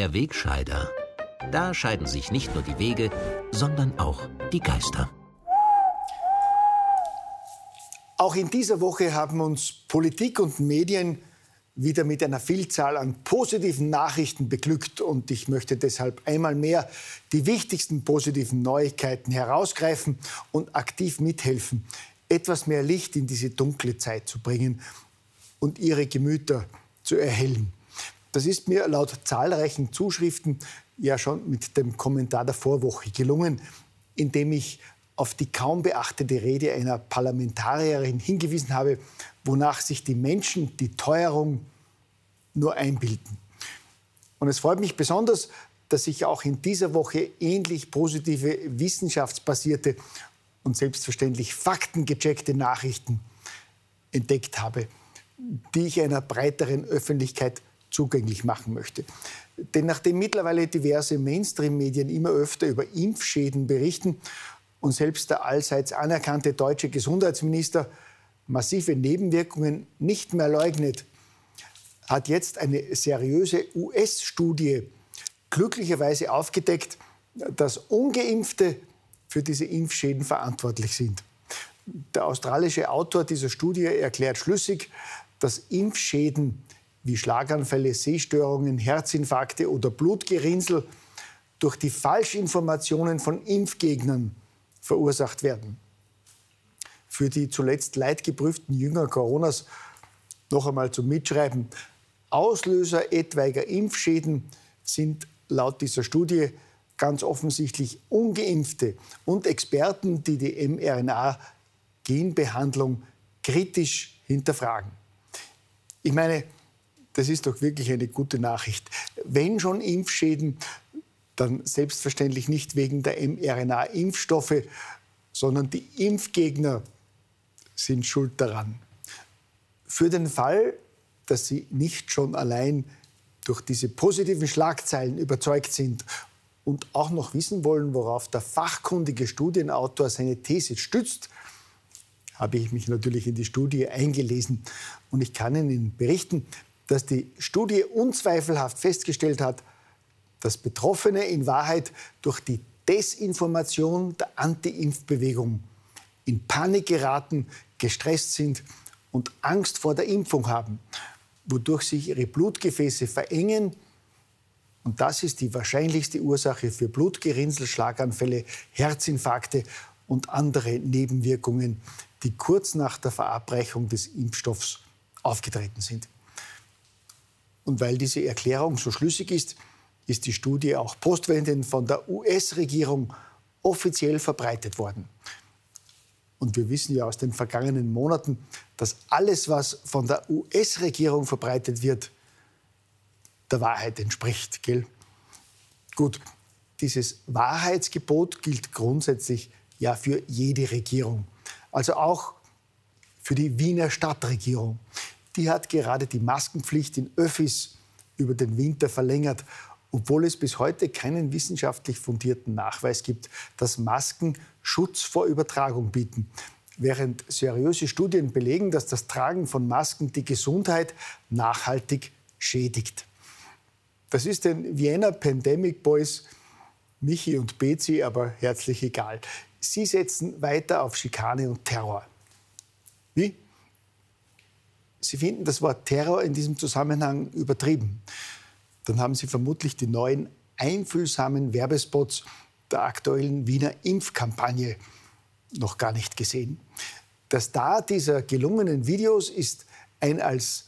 Der Wegscheider. Da scheiden sich nicht nur die Wege, sondern auch die Geister. Auch in dieser Woche haben uns Politik und Medien wieder mit einer Vielzahl an positiven Nachrichten beglückt und ich möchte deshalb einmal mehr die wichtigsten positiven Neuigkeiten herausgreifen und aktiv mithelfen, etwas mehr Licht in diese dunkle Zeit zu bringen und ihre Gemüter zu erhellen. Das ist mir laut zahlreichen Zuschriften ja schon mit dem Kommentar der Vorwoche gelungen, indem ich auf die kaum beachtete Rede einer Parlamentarierin hingewiesen habe, wonach sich die Menschen die Teuerung nur einbilden. Und es freut mich besonders, dass ich auch in dieser Woche ähnlich positive wissenschaftsbasierte und selbstverständlich faktengecheckte Nachrichten entdeckt habe, die ich einer breiteren Öffentlichkeit zugänglich machen möchte. Denn nachdem mittlerweile diverse Mainstream-Medien immer öfter über Impfschäden berichten und selbst der allseits anerkannte deutsche Gesundheitsminister massive Nebenwirkungen nicht mehr leugnet, hat jetzt eine seriöse US-Studie glücklicherweise aufgedeckt, dass ungeimpfte für diese Impfschäden verantwortlich sind. Der australische Autor dieser Studie erklärt schlüssig, dass Impfschäden wie Schlaganfälle, Sehstörungen, Herzinfarkte oder Blutgerinnsel durch die Falschinformationen von Impfgegnern verursacht werden. Für die zuletzt leidgeprüften Jünger Coronas noch einmal zum Mitschreiben. Auslöser etwaiger Impfschäden sind laut dieser Studie ganz offensichtlich ungeimpfte und Experten, die die mRNA-Genbehandlung kritisch hinterfragen. Ich meine, das ist doch wirklich eine gute Nachricht. Wenn schon Impfschäden, dann selbstverständlich nicht wegen der mRNA-Impfstoffe, sondern die Impfgegner sind schuld daran. Für den Fall, dass Sie nicht schon allein durch diese positiven Schlagzeilen überzeugt sind und auch noch wissen wollen, worauf der fachkundige Studienautor seine These stützt, habe ich mich natürlich in die Studie eingelesen. Und ich kann Ihnen berichten, dass die Studie unzweifelhaft festgestellt hat, dass Betroffene in Wahrheit durch die Desinformation der Anti-Impfbewegung in Panik geraten, gestresst sind und Angst vor der Impfung haben, wodurch sich ihre Blutgefäße verengen. Und das ist die wahrscheinlichste Ursache für Blutgerinnsel, Schlaganfälle, Herzinfarkte und andere Nebenwirkungen, die kurz nach der Verabreichung des Impfstoffs aufgetreten sind. Und weil diese Erklärung so schlüssig ist, ist die Studie auch postwendend von der US-Regierung offiziell verbreitet worden. Und wir wissen ja aus den vergangenen Monaten, dass alles, was von der US-Regierung verbreitet wird, der Wahrheit entspricht. Gell? Gut, dieses Wahrheitsgebot gilt grundsätzlich ja für jede Regierung. Also auch für die Wiener Stadtregierung. Die hat gerade die Maskenpflicht in Öffis über den Winter verlängert obwohl es bis heute keinen wissenschaftlich fundierten Nachweis gibt, dass Masken Schutz vor Übertragung bieten. Während seriöse Studien belegen, dass das Tragen von Masken die Gesundheit nachhaltig schädigt. Das ist den Vienna Pandemic Boys Michi und Bezi aber herzlich egal. Sie setzen weiter auf Schikane und Terror. Wie? Sie finden das Wort Terror in diesem Zusammenhang übertrieben dann haben Sie vermutlich die neuen einfühlsamen Werbespots der aktuellen Wiener Impfkampagne noch gar nicht gesehen. Der Star dieser gelungenen Videos ist ein als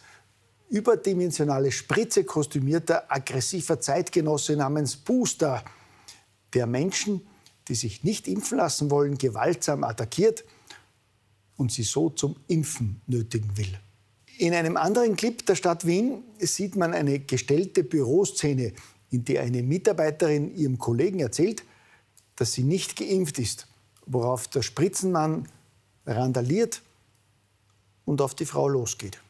überdimensionale Spritze kostümierter, aggressiver Zeitgenosse namens Booster, der Menschen, die sich nicht impfen lassen wollen, gewaltsam attackiert und sie so zum Impfen nötigen will. In einem anderen Clip der Stadt Wien sieht man eine gestellte Büroszene, in der eine Mitarbeiterin ihrem Kollegen erzählt, dass sie nicht geimpft ist, worauf der Spritzenmann randaliert und auf die Frau losgeht.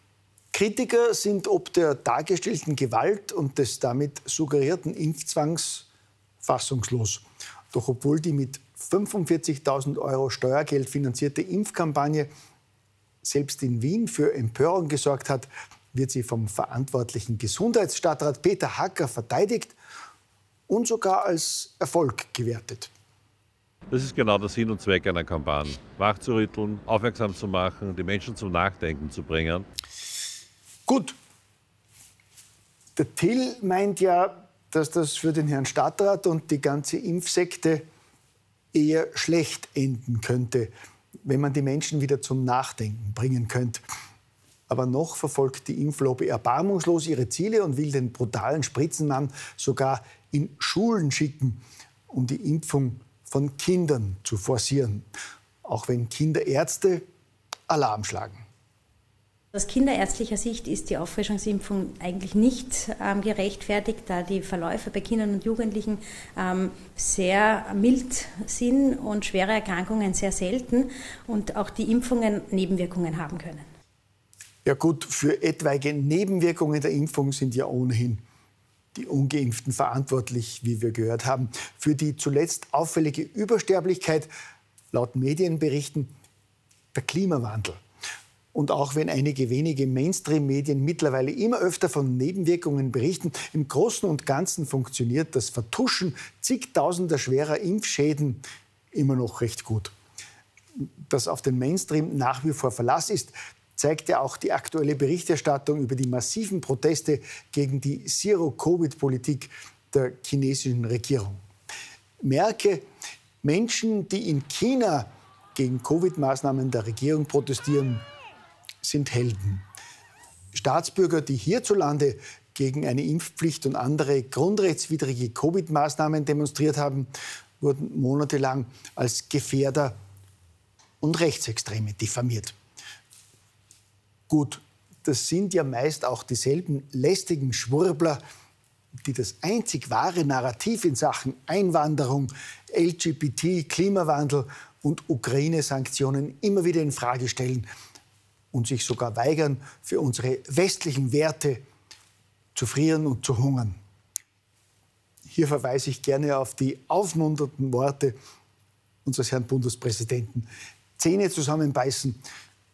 Kritiker sind ob der dargestellten Gewalt und des damit suggerierten Impfzwangs fassungslos. Doch obwohl die mit 45.000 Euro Steuergeld finanzierte Impfkampagne selbst in Wien für Empörung gesorgt hat, wird sie vom verantwortlichen Gesundheitsstadtrat Peter Hacker verteidigt und sogar als Erfolg gewertet. Das ist genau der Sinn und Zweck einer Kampagne. Wachzurütteln, aufmerksam zu machen, die Menschen zum Nachdenken zu bringen. Gut. Der Till meint ja, dass das für den Herrn Stadtrat und die ganze Impfsekte eher schlecht enden könnte, wenn man die Menschen wieder zum Nachdenken bringen könnte. Aber noch verfolgt die Impflobby erbarmungslos ihre Ziele und will den brutalen Spritzenmann sogar in Schulen schicken, um die Impfung von Kindern zu forcieren. Auch wenn Kinderärzte Alarm schlagen. Aus kinderärztlicher Sicht ist die Auffrischungsimpfung eigentlich nicht ähm, gerechtfertigt, da die Verläufe bei Kindern und Jugendlichen ähm, sehr mild sind und schwere Erkrankungen sehr selten und auch die Impfungen Nebenwirkungen haben können. Ja gut, für etwaige Nebenwirkungen der Impfung sind ja ohnehin die ungeimpften verantwortlich, wie wir gehört haben. Für die zuletzt auffällige Übersterblichkeit, laut Medienberichten, der Klimawandel. Und auch wenn einige wenige Mainstream-Medien mittlerweile immer öfter von Nebenwirkungen berichten, im Großen und Ganzen funktioniert das Vertuschen zigtausender schwerer Impfschäden immer noch recht gut. Dass auf den Mainstream nach wie vor Verlass ist, zeigt ja auch die aktuelle Berichterstattung über die massiven Proteste gegen die Zero-Covid-Politik der chinesischen Regierung. Merke, Menschen, die in China gegen Covid-Maßnahmen der Regierung protestieren, sind Helden. Staatsbürger, die hierzulande gegen eine Impfpflicht und andere grundrechtswidrige Covid-Maßnahmen demonstriert haben, wurden monatelang als Gefährder und Rechtsextreme diffamiert. Gut, das sind ja meist auch dieselben lästigen Schwurbler, die das einzig wahre Narrativ in Sachen Einwanderung, LGBT, Klimawandel und Ukraine-Sanktionen immer wieder in Frage stellen und sich sogar weigern, für unsere westlichen Werte zu frieren und zu hungern. Hier verweise ich gerne auf die aufmunternden Worte unseres Herrn Bundespräsidenten. Zähne zusammenbeißen,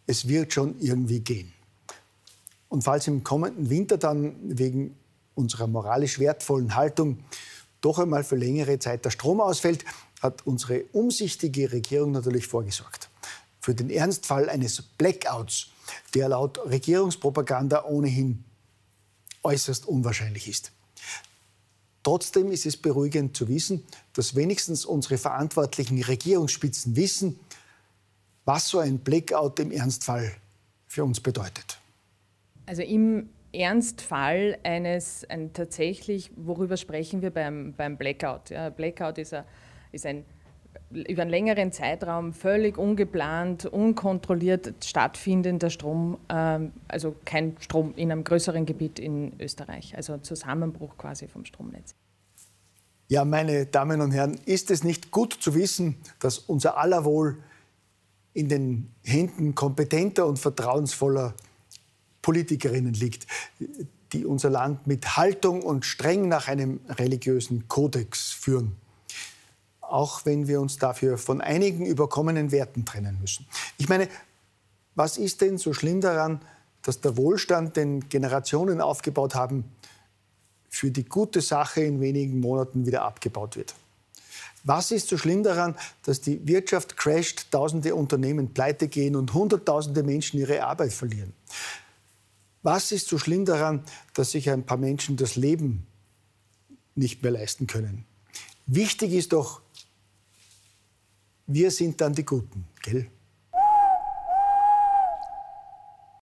es wird schon irgendwie gehen. Und falls im kommenden Winter dann wegen unserer moralisch wertvollen Haltung doch einmal für längere Zeit der Strom ausfällt, hat unsere umsichtige Regierung natürlich vorgesorgt für den Ernstfall eines Blackouts, der laut Regierungspropaganda ohnehin äußerst unwahrscheinlich ist. Trotzdem ist es beruhigend zu wissen, dass wenigstens unsere verantwortlichen Regierungsspitzen wissen, was so ein Blackout im Ernstfall für uns bedeutet. Also im Ernstfall eines ein tatsächlich, worüber sprechen wir beim, beim Blackout? Ja, Blackout ist, a, ist ein über einen längeren Zeitraum völlig ungeplant, unkontrolliert stattfindender Strom, ähm, also kein Strom in einem größeren Gebiet in Österreich, also Zusammenbruch quasi vom Stromnetz. Ja, meine Damen und Herren, ist es nicht gut zu wissen, dass unser aller Wohl in den Händen kompetenter und vertrauensvoller Politikerinnen liegt, die unser Land mit Haltung und streng nach einem religiösen Kodex führen? Auch wenn wir uns dafür von einigen überkommenen Werten trennen müssen. Ich meine, was ist denn so schlimm daran, dass der Wohlstand, den Generationen aufgebaut haben, für die gute Sache in wenigen Monaten wieder abgebaut wird? Was ist so schlimm daran, dass die Wirtschaft crasht, tausende Unternehmen pleite gehen und hunderttausende Menschen ihre Arbeit verlieren? Was ist so schlimm daran, dass sich ein paar Menschen das Leben nicht mehr leisten können? Wichtig ist doch, wir sind dann die Guten, gell?